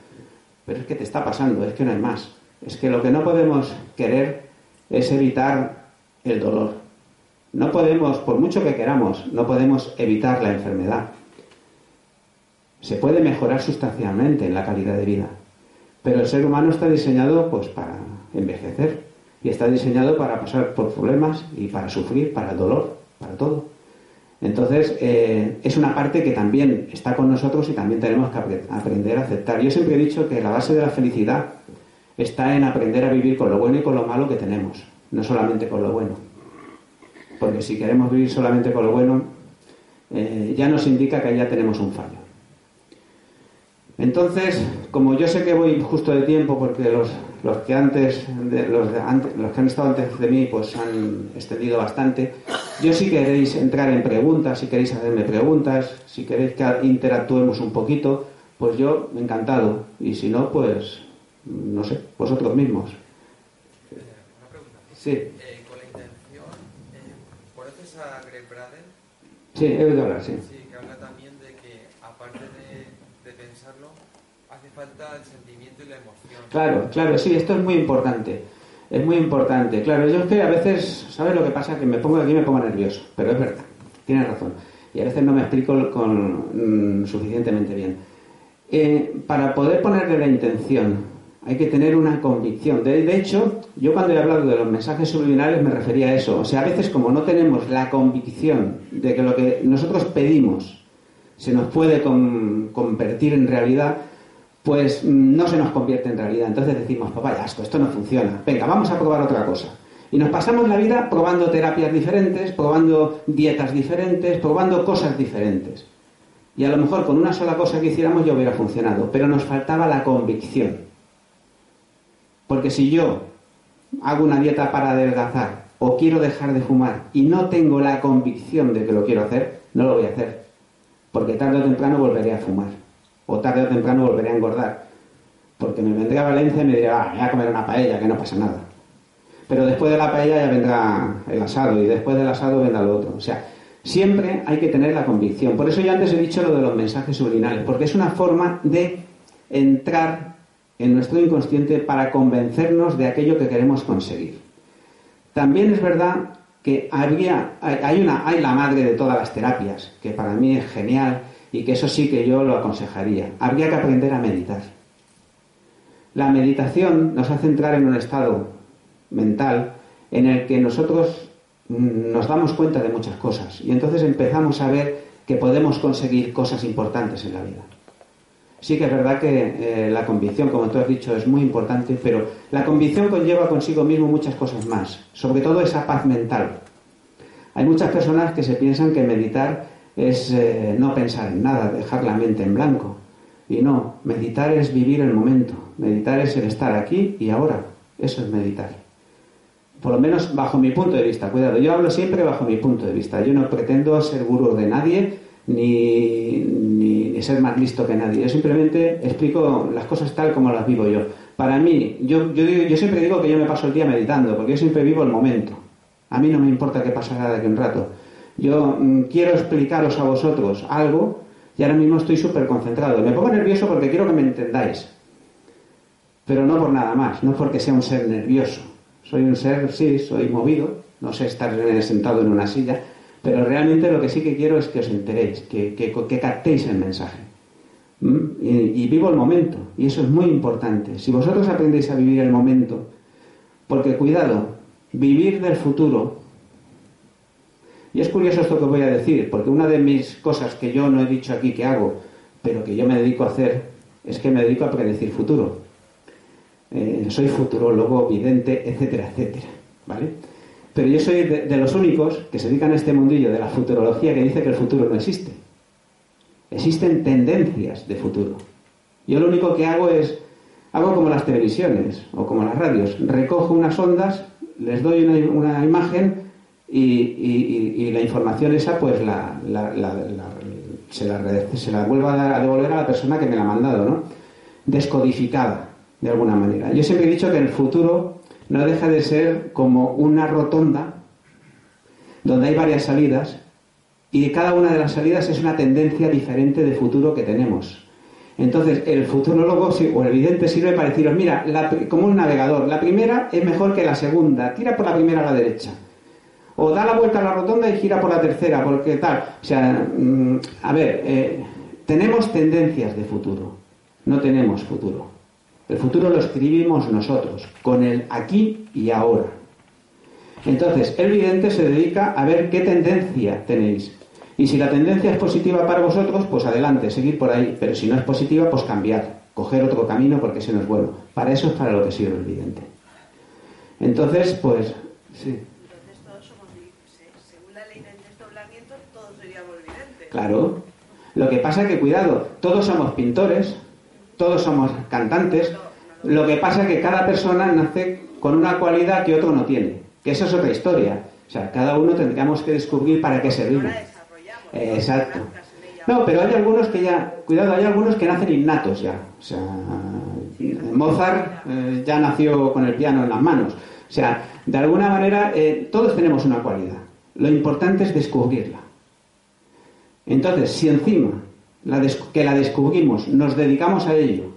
Pero es que te está pasando, es que no hay más. Es que lo que no podemos querer es evitar el dolor. No podemos, por mucho que queramos, no podemos evitar la enfermedad. Se puede mejorar sustancialmente en la calidad de vida, pero el ser humano está diseñado pues para envejecer y está diseñado para pasar por problemas y para sufrir, para el dolor, para todo. Entonces, eh, es una parte que también está con nosotros y también tenemos que aprender a aceptar. Yo siempre he dicho que la base de la felicidad está en aprender a vivir con lo bueno y con lo malo que tenemos, no solamente con lo bueno. Porque si queremos vivir solamente con lo bueno, eh, ya nos indica que ya tenemos un fallo. Entonces, como yo sé que voy justo de tiempo, porque los, los que antes, los, los que han estado antes de mí, pues han extendido bastante. Yo si queréis entrar en preguntas, si queréis hacerme preguntas, si queréis que interactuemos un poquito, pues yo encantado. Y si no, pues no sé, vosotros mismos. Una pregunta. Sí. Eh, con la intención, eh, ¿conoces a Greg Braden? Sí, he oído hablar, sí. Sí, que habla también de que, aparte de, de pensarlo, hace falta el sentimiento y la emoción. Claro, claro, sí, esto es muy importante. Es muy importante. Claro, yo es que a veces, ¿sabes lo que pasa? Que me pongo aquí y me pongo nervioso, pero es verdad, tienes razón. Y a veces no me explico con, mm, suficientemente bien. Eh, para poder ponerle la intención hay que tener una convicción. De, hecho, yo cuando he hablado de los mensajes subliminales me refería a eso. O sea, a veces como no tenemos la convicción de que lo que nosotros pedimos se nos puede convertir en realidad, pues no se nos convierte en realidad. Entonces decimos, pues vaya esto no funciona. Venga, vamos a probar otra cosa. Y nos pasamos la vida probando terapias diferentes, probando dietas diferentes, probando cosas diferentes. Y a lo mejor con una sola cosa que hiciéramos ya hubiera funcionado, pero nos faltaba la convicción. Porque si yo hago una dieta para adelgazar o quiero dejar de fumar y no tengo la convicción de que lo quiero hacer, no lo voy a hacer. Porque tarde o temprano volveré a fumar. O tarde o temprano volveré a engordar. Porque me vendré a Valencia y me diré, ah, voy a comer una paella, que no pasa nada. Pero después de la paella ya vendrá el asado y después del asado vendrá lo otro. O sea, siempre hay que tener la convicción. Por eso yo antes he dicho lo de los mensajes subliminales, porque es una forma de entrar en nuestro inconsciente para convencernos de aquello que queremos conseguir. También es verdad que había, hay, una, hay la madre de todas las terapias, que para mí es genial, y que eso sí que yo lo aconsejaría. Habría que aprender a meditar. La meditación nos hace entrar en un estado mental en el que nosotros mm, nos damos cuenta de muchas cosas y entonces empezamos a ver que podemos conseguir cosas importantes en la vida. Sí que es verdad que eh, la convicción, como tú has dicho, es muy importante, pero la convicción conlleva consigo mismo muchas cosas más, sobre todo esa paz mental. Hay muchas personas que se piensan que meditar es eh, no pensar en nada, dejar la mente en blanco. Y no, meditar es vivir el momento, meditar es el estar aquí y ahora. Eso es meditar. Por lo menos bajo mi punto de vista, cuidado, yo hablo siempre bajo mi punto de vista. Yo no pretendo ser gurú de nadie ni, ser más listo que nadie. Yo simplemente explico las cosas tal como las vivo yo. Para mí, yo, yo, yo siempre digo que yo me paso el día meditando, porque yo siempre vivo el momento. A mí no me importa qué pasará de aquí un rato. Yo mm, quiero explicaros a vosotros algo y ahora mismo estoy súper concentrado. Me pongo nervioso porque quiero que me entendáis. Pero no por nada más, no porque sea un ser nervioso. Soy un ser, sí, soy movido, no sé estar sentado en una silla, pero realmente lo que sí que quiero es que os enteréis, que, que, captéis el mensaje. ¿Mm? Y, y vivo el momento, y eso es muy importante. Si vosotros aprendéis a vivir el momento, porque cuidado, vivir del futuro y es curioso esto que voy a decir, porque una de mis cosas que yo no he dicho aquí que hago, pero que yo me dedico a hacer, es que me dedico a predecir futuro. Eh, soy futurólogo, vidente, etcétera, etcétera. ¿Vale? Pero yo soy de, los únicos que se dedican a este mundillo de la futurología que dice que el futuro no existe. Existen tendencias de futuro. Yo lo único que hago es, hago como las televisiones o como las radios, recojo unas ondas, les doy una, imagen y, la información esa pues la, se, la, se la vuelvo a, devolver a la persona que me la ha mandado, ¿no? Descodificada, de alguna manera. Yo siempre he dicho que el futuro no deja de ser como una rotonda donde hay varias salidas y cada una de las salidas es una tendencia diferente de futuro que tenemos. Entonces, el futurólogo o el evidente sirve para deciros, mira, como un navegador, la primera es mejor que la segunda, tira por la primera a la derecha o da la vuelta a la rotonda y gira por la tercera, porque tal. O sea, mm, a ver, eh, tenemos tendencias de futuro, no tenemos futuro. El futuro lo escribimos nosotros, con el aquí y ahora. Entonces, el vidente se dedica a ver qué tendencia tenéis. Y si la tendencia es positiva para vosotros, pues adelante, seguir por ahí. Pero si no es positiva, pues cambiar, coger otro camino porque ese no es bueno. Para eso es para lo que sirve el vidente. Entonces, pues, sí. Claro. Lo que pasa es que, cuidado, todos somos pintores, todos somos cantantes. Lo que pasa es que cada persona nace con una cualidad que otro no tiene. Que eso es otra historia. O sea, cada uno tendríamos que descubrir para qué servimos. exacto. No, pero hay algunos que ya, cuidado, hay algunos que nacen innatos ya. O sea, Mozart eh, ya nació con el piano en las manos. O sea, de alguna manera eh, todos tenemos una cualidad. Lo importante es descubrirla. Entonces, si encima que la descubrimos, nos dedicamos a ello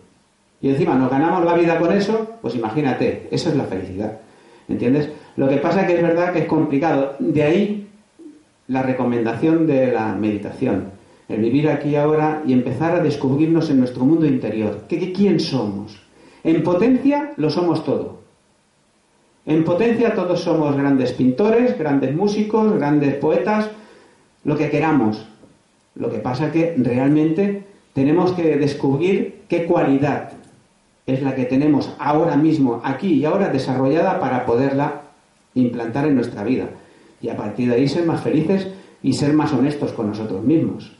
y encima nos ganamos la vida con eso, pues imagínate, eso es la felicidad. ¿Entiendes? Lo que pasa es que es verdad que es complicado. De ahí la recomendación de la meditación. El vivir aquí y ahora y empezar a descubrirnos en nuestro mundo interior. ¿Qué, ¿Quién somos? En potencia lo somos todo. En potencia todos somos grandes pintores, grandes músicos, grandes poetas, lo que queramos. Lo que pasa es que realmente tenemos que descubrir qué cualidad es la que tenemos ahora mismo, aquí y ahora desarrollada para poderla implantar en nuestra vida. Y a partir de ahí ser más felices y ser más honestos con nosotros mismos.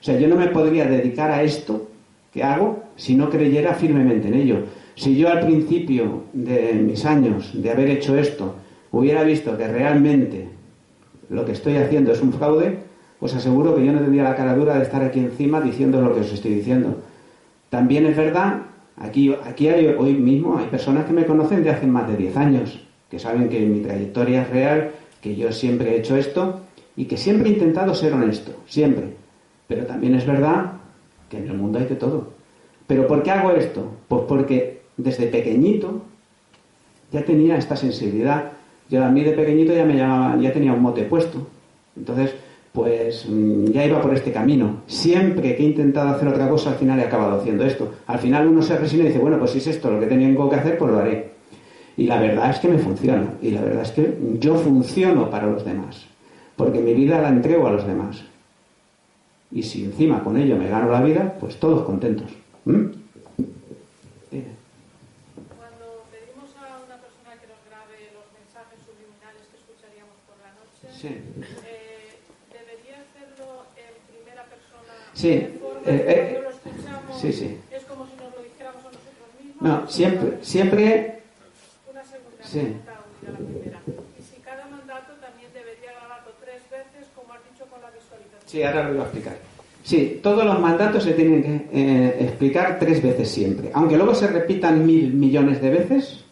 O sea, yo no me podría dedicar a esto que hago si no creyera firmemente en ello. Si yo al principio de mis años de haber hecho esto hubiera visto que realmente lo que estoy haciendo es un fraude, pues aseguro que yo no tendría la cara dura de estar aquí encima diciendo lo que os estoy diciendo. También es verdad, aquí, aquí hay, hoy mismo hay personas que me conocen de hace más de 10 años, que saben que mi trayectoria es real, que yo siempre he hecho esto y que siempre he intentado ser honesto, siempre. Pero también es verdad que en el mundo hay de todo. ¿Pero por qué hago esto? Pues porque desde pequeñito ya tenía esta sensibilidad. Yo a mí de pequeñito ya me llamaba, ya tenía un mote puesto. Entonces, pues mm, ya iba por este camino. Siempre que he intentado hacer otra cosa, al final he acabado haciendo esto. Al final uno se resigna y dice, bueno, pues si es esto lo que tengo que hacer, pues lo haré. Y la verdad es que me funciona. Y la verdad es que yo funciono para los demás. Porque mi vida la entrego a los demás. Y si encima con ello me gano la vida, pues todos contentos. ¿Mm? Cuando pedimos a una persona que nos grabe los mensajes subliminales que escucharíamos por la noche, eh, ¿debería hacerlo en primera persona? Sí. Eh, eh, sí, sí. es como si nos lo dijéramos a nosotros mismos. No, siempre, siempre, Una segunda Sí. a la primera. Y si cada mandato también debería grabarlo tres veces, como has dicho con la visualización. sí, ahora lo voy a explicar. Sí, todos los mandatos se tienen que eh, explicar tres veces siempre. Aunque luego se repitan mil millones de veces,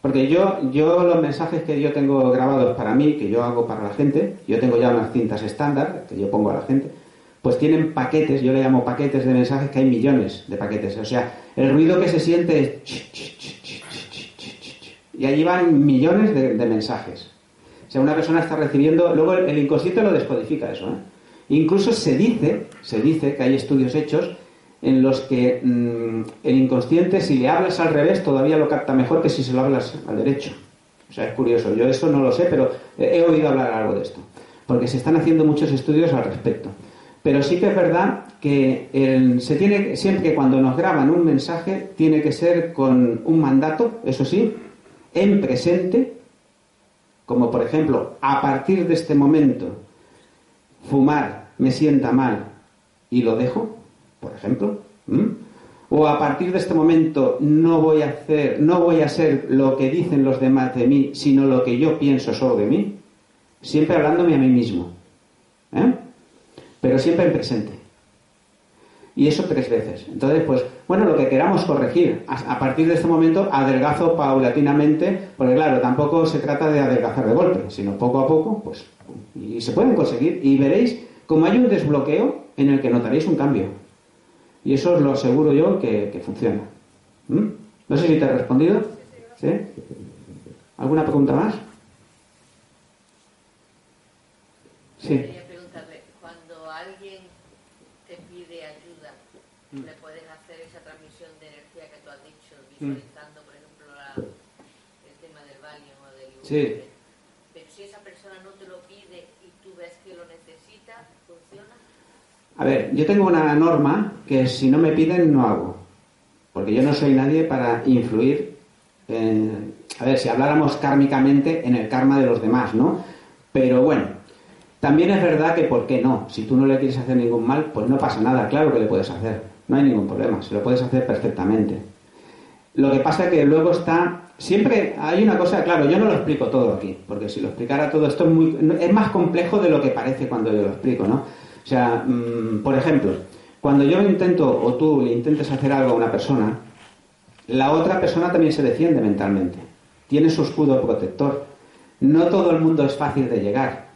porque yo, yo los mensajes que yo tengo grabados para mí, que yo hago para la gente, yo tengo ya unas cintas estándar que yo pongo a la gente, pues tienen paquetes, yo le llamo paquetes de mensajes, que hay millones de paquetes. O sea, el ruido que se siente es... Y allí van millones de, mensajes. O sea, una persona está recibiendo... Luego el, inconsciente lo descodifica eso. Incluso se dice, se dice que hay estudios hechos en los que el inconsciente, si le hablas al revés, todavía lo capta mejor que si se lo hablas al derecho. O sea, es curioso. Yo eso no lo sé, pero he oído hablar algo de esto. Porque se están haciendo muchos estudios al respecto. Pero sí que es verdad que se tiene, siempre que cuando nos graban un mensaje, tiene que ser con un mandato, eso sí, en presente, como por ejemplo, a partir de este momento, fumar me sienta mal y lo dejo, por ejemplo. O a partir de este momento no voy a hacer, no voy a ser lo que dicen los demás de mí, sino lo que yo pienso solo de mí. Siempre hablándome a mí mismo. ¿eh? Pero siempre en presente. Y eso tres veces. Entonces, pues, bueno, lo que queramos corregir. A, partir de este momento, adelgazo paulatinamente, porque claro, tampoco se trata de adelgazar de golpe, sino poco a poco, pues, y se pueden conseguir. Y veréis como hay un desbloqueo en el que notaréis un cambio. Y eso os lo aseguro yo que, que funciona. ¿Mm? No sé si te he respondido. ¿Sí? ¿Alguna pregunta más? Sí. Quería preguntarle, cuando alguien te pide ayuda, Mm. ¿Le puedes hacer esa transmisión de energía que tú has dicho, visualizando, por ejemplo, la- el tema del Valium o del Sí. ibuprofeno? Pero si esa persona no te lo pide y tú ves que lo necesita, ¿funciona? A ver, yo tengo una norma que si no me piden no hago. Porque yo no soy nadie para influir, en- a ver, si habláramos kármicamente en el karma de los demás, ¿no? Pero bueno, también es verdad que ¿por qué no? Si tú no le quieres hacer ningún mal, pues no pasa nada, claro que le puedes hacer. No hay ningún problema, se lo puedes hacer perfectamente. Lo que pasa es que luego está. Siempre hay una cosa, claro, yo no lo explico todo aquí, porque si lo explicara todo esto es, muy, es más complejo de lo que parece cuando yo lo explico, ¿no? O sea, mm, por ejemplo, cuando yo intento o tú le intentes hacer algo a una persona, la otra persona también se defiende mentalmente. Tiene su escudo protector. No todo el mundo es fácil de llegar.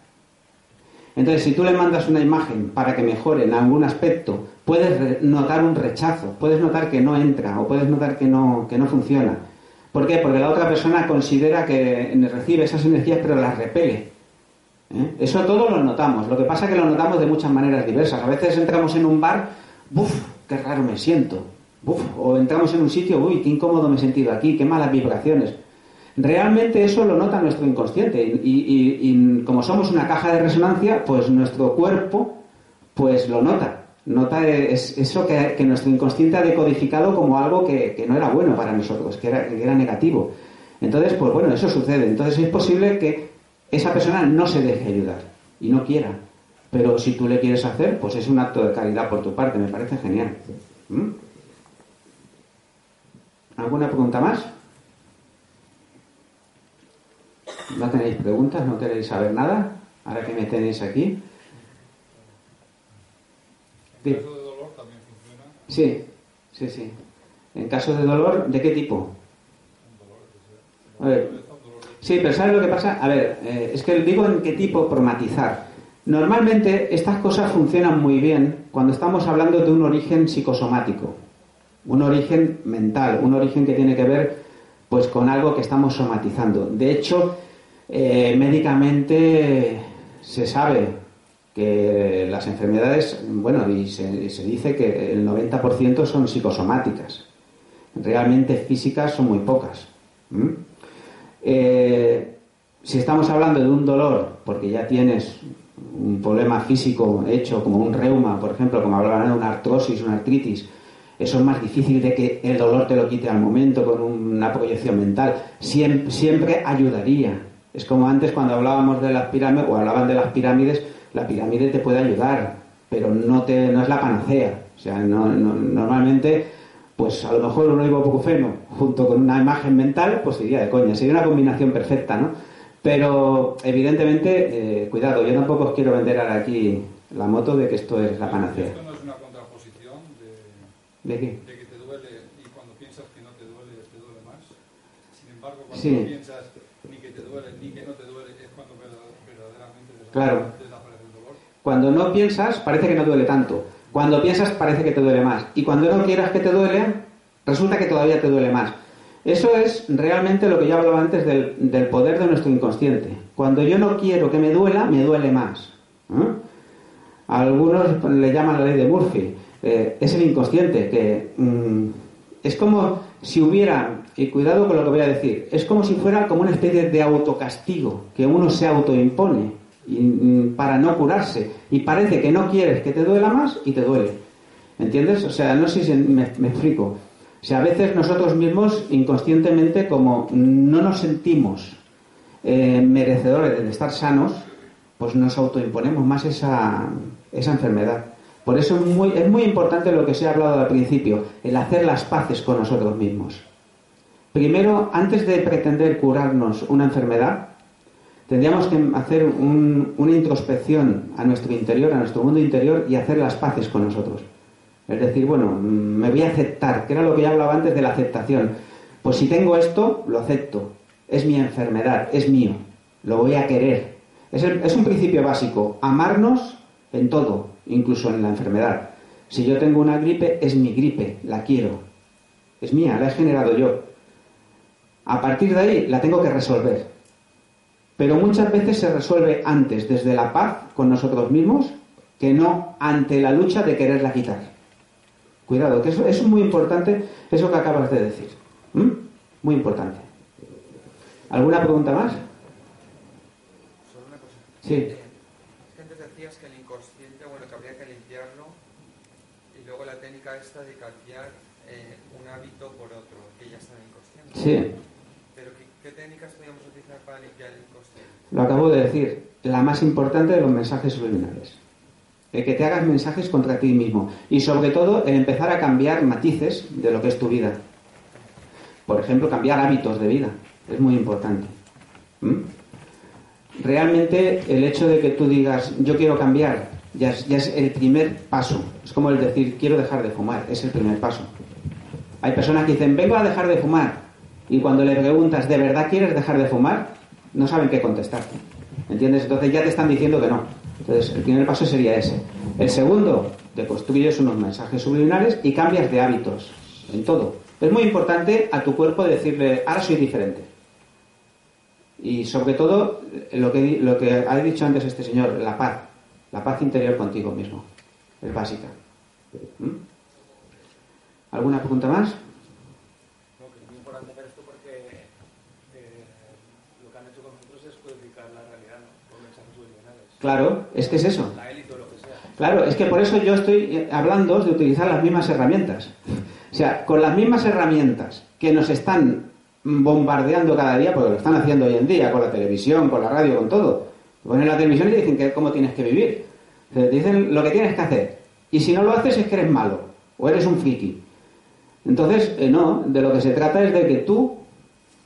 Entonces, si tú le mandas una imagen para que mejore en algún aspecto, puedes notar un rechazo, puedes notar que no entra o puedes notar que no, que no funciona. ¿Por qué? Porque la otra persona considera que recibe esas energías pero las repele. ¿eh? Eso todo lo notamos. Lo que pasa es que lo notamos de muchas maneras diversas. A veces entramos en un bar, ¡buf! ¡Qué raro me siento! ¡Buf! O entramos en un sitio, ¡uy! ¡Qué incómodo me he sentido aquí! ¡Qué malas vibraciones! Realmente eso lo nota nuestro inconsciente y, y- y como somos una caja de resonancia, pues nuestro cuerpo pues lo nota. Nota es, eso que, nuestro inconsciente ha decodificado como algo que, que no era bueno para nosotros, que era, que era negativo. Entonces, pues bueno, eso sucede. Entonces es posible que esa persona no se deje ayudar y no quiera. Pero si tú le quieres hacer, pues es un acto de caridad por tu parte, me parece genial. ¿Mm? ¿Alguna pregunta más? ¿No tenéis preguntas? ¿No queréis saber nada? Ahora que me tenéis aquí. En Sí. caso de dolor también funciona. Sí, sí, sí. En caso de dolor, ¿de qué tipo? A ver. Sí, pero ¿sabes lo que pasa? A ver, eh, es que digo en qué tipo por matizar. Normalmente estas cosas funcionan muy bien cuando estamos hablando de un origen psicosomático, un origen mental, un origen que tiene que ver pues con algo que estamos somatizando. De hecho, eh, médicamente se sabe que las enfermedades, bueno, y se, dice que el 90% son psicosomáticas. Realmente físicas son muy pocas. Eh, si estamos hablando de un dolor, porque ya tienes un problema físico hecho, como un reuma, por ejemplo, como hablaban de una artrosis, una artritis, eso es más difícil de que el dolor te lo quite al momento con una proyección mental. Siempre, siempre ayudaría. Es como antes cuando hablábamos de las pirámides, o hablaban de las pirámides, la pirámide te puede ayudar, pero no, te, no es la panacea. O sea, no, no- normalmente, pues a lo mejor un ibuprofeno junto con una imagen mental, pues sería de coña, sería una combinación perfecta, ¿no? Pero evidentemente, eh, cuidado, yo tampoco os quiero vender ahora aquí la moto de que esto es la panacea. Esto no es una contraposición de, ¿De qué? de que te duele y cuando piensas que no te duele, te duele más. Sin embargo, cuando Sí. no piensas ni que te duele ni que no te duele, es cuando verda- verdaderamente Claro. Cuando no piensas, parece que no duele tanto. Cuando piensas, parece que te duele más. Y cuando no quieras que te duele, resulta que todavía te duele más. Eso es realmente lo que yo hablaba antes del, poder de nuestro inconsciente. Cuando yo no quiero que me duela, me duele más. ¿eh? Algunos le llaman la ley de Murphy. Eh, es el inconsciente que mm, es como si hubiera, y cuidado con lo que voy a decir, es como si fuera como una especie de autocastigo que uno se autoimpone para no curarse. Y parece que no quieres que te duela más y te duele. ¿Entiendes? O sea, no sé si me, me explico. O sea, a veces nosotros mismos inconscientemente como no nos sentimos eh, merecedores de estar sanos, pues nos autoimponemos más esa, esa enfermedad. Por eso es muy, es muy importante lo que se ha hablado al principio, el hacer las paces con nosotros mismos. Primero, antes de pretender curarnos una enfermedad, tendríamos que hacer un- una introspección a nuestro interior, a nuestro mundo interior y hacer las paces con nosotros. Es decir, bueno, mm, me voy a aceptar, que era lo que ya hablaba antes de la aceptación. Pues si tengo esto, lo acepto. Es mi enfermedad, es mío. Lo voy a querer. Es un principio básico. Amarnos en todo, incluso en la enfermedad. Si yo tengo una gripe, es mi gripe, la quiero. Es mía, la he generado yo. A partir de ahí la tengo que resolver. Pero muchas veces se resuelve antes, desde la paz con nosotros mismos, que no ante la lucha de quererla quitar. Cuidado, que eso, es muy importante, eso que acabas de decir. ¿Mm? Muy importante. ¿Alguna pregunta más? Solo una cosa. Sí. Es que antes decías que el inconsciente, bueno, que habría que limpiarlo y luego la técnica esta de cambiar eh, un hábito por otro, que ya está en el inconsciente. Sí, ¿qué, técnicas podríamos utilizar para limpiar el inconsciente? lo acabo de decir. La más importante de los mensajes subliminales. El que te hagas mensajes contra ti mismo. Y sobre todo, el empezar a cambiar matices de lo que es tu vida. Por ejemplo, cambiar hábitos de vida. Es muy importante. ¿Mm? Realmente el hecho de que tú digas yo quiero cambiar ya es, ya es el primer paso. Es como el decir quiero dejar de fumar. Es el primer paso. Hay personas que dicen vengo a dejar de fumar. Y cuando le preguntas ¿de verdad quieres dejar de fumar? No saben qué contestarte. ¿Entiendes? Entonces ya te están diciendo que no. Entonces el primer paso sería ese. El segundo, te construyes unos mensajes subliminales y cambias de hábitos. En todo. Es muy importante a tu cuerpo decirle ahora soy diferente. Y sobre todo, lo que, lo que ha dicho antes este señor, la paz. La paz interior contigo mismo. Es básica. ¿Mm? ¿Alguna pregunta más? No, que es muy importante ver esto porque eh, lo que han hecho con nosotros es codificar la realidad, ¿no? Con mensajes subliminales. Claro, es que es eso. Claro, es que por eso yo estoy hablando de utilizar las mismas herramientas. O sea, con las mismas herramientas que nos están bombardeando cada día, porque lo están haciendo hoy en día, con la televisión, con la radio, con todo. Ponen la televisión y dicen que cómo tienes que vivir. Te dicen lo que tienes que hacer. Y si no lo haces es que eres malo o eres un friki. Entonces, eh, no, de lo que se trata es de que tú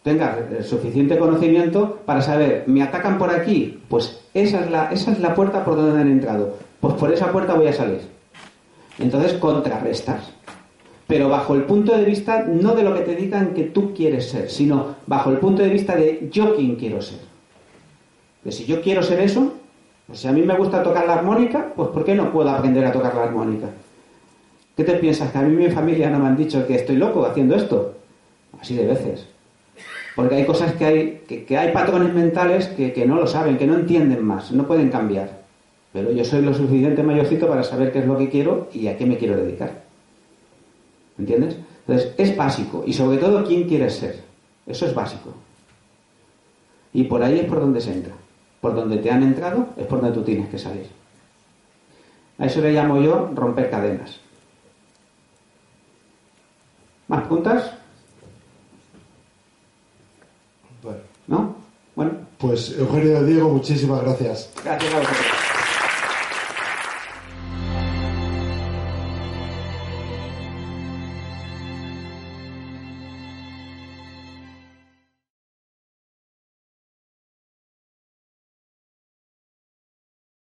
tengas el suficiente conocimiento para saber, me atacan por aquí, pues esa es la, esa es la puerta por donde han entrado. Pues por esa puerta voy a salir. Entonces contrarrestas. Pero bajo el punto de vista no de lo que te digan que tú quieres ser, sino bajo el punto de vista de yo quién quiero ser. Que si yo quiero ser eso, pues si a mí me gusta tocar la armónica, pues ¿por qué no puedo aprender a tocar la armónica? ¿Qué te piensas? ¿Que a mí mi familia no me han dicho que estoy loco haciendo esto? Así de veces. Porque hay cosas que hay, que, hay patrones mentales que, que no lo saben, que no entienden más, no pueden cambiar. Pero yo soy lo suficiente mayorcito para saber qué es lo que quiero y a qué me quiero dedicar. ¿Entiendes? Entonces, es básico. Y sobre todo, ¿quién quieres ser? Eso es básico. Y por ahí es por donde se entra. Por donde te han entrado es por donde tú tienes que salir. A eso le llamo yo romper cadenas. ¿Más preguntas? Bueno, ¿No? Bueno, pues Eugenio Diego, muchísimas gracias. gracias a vosotros.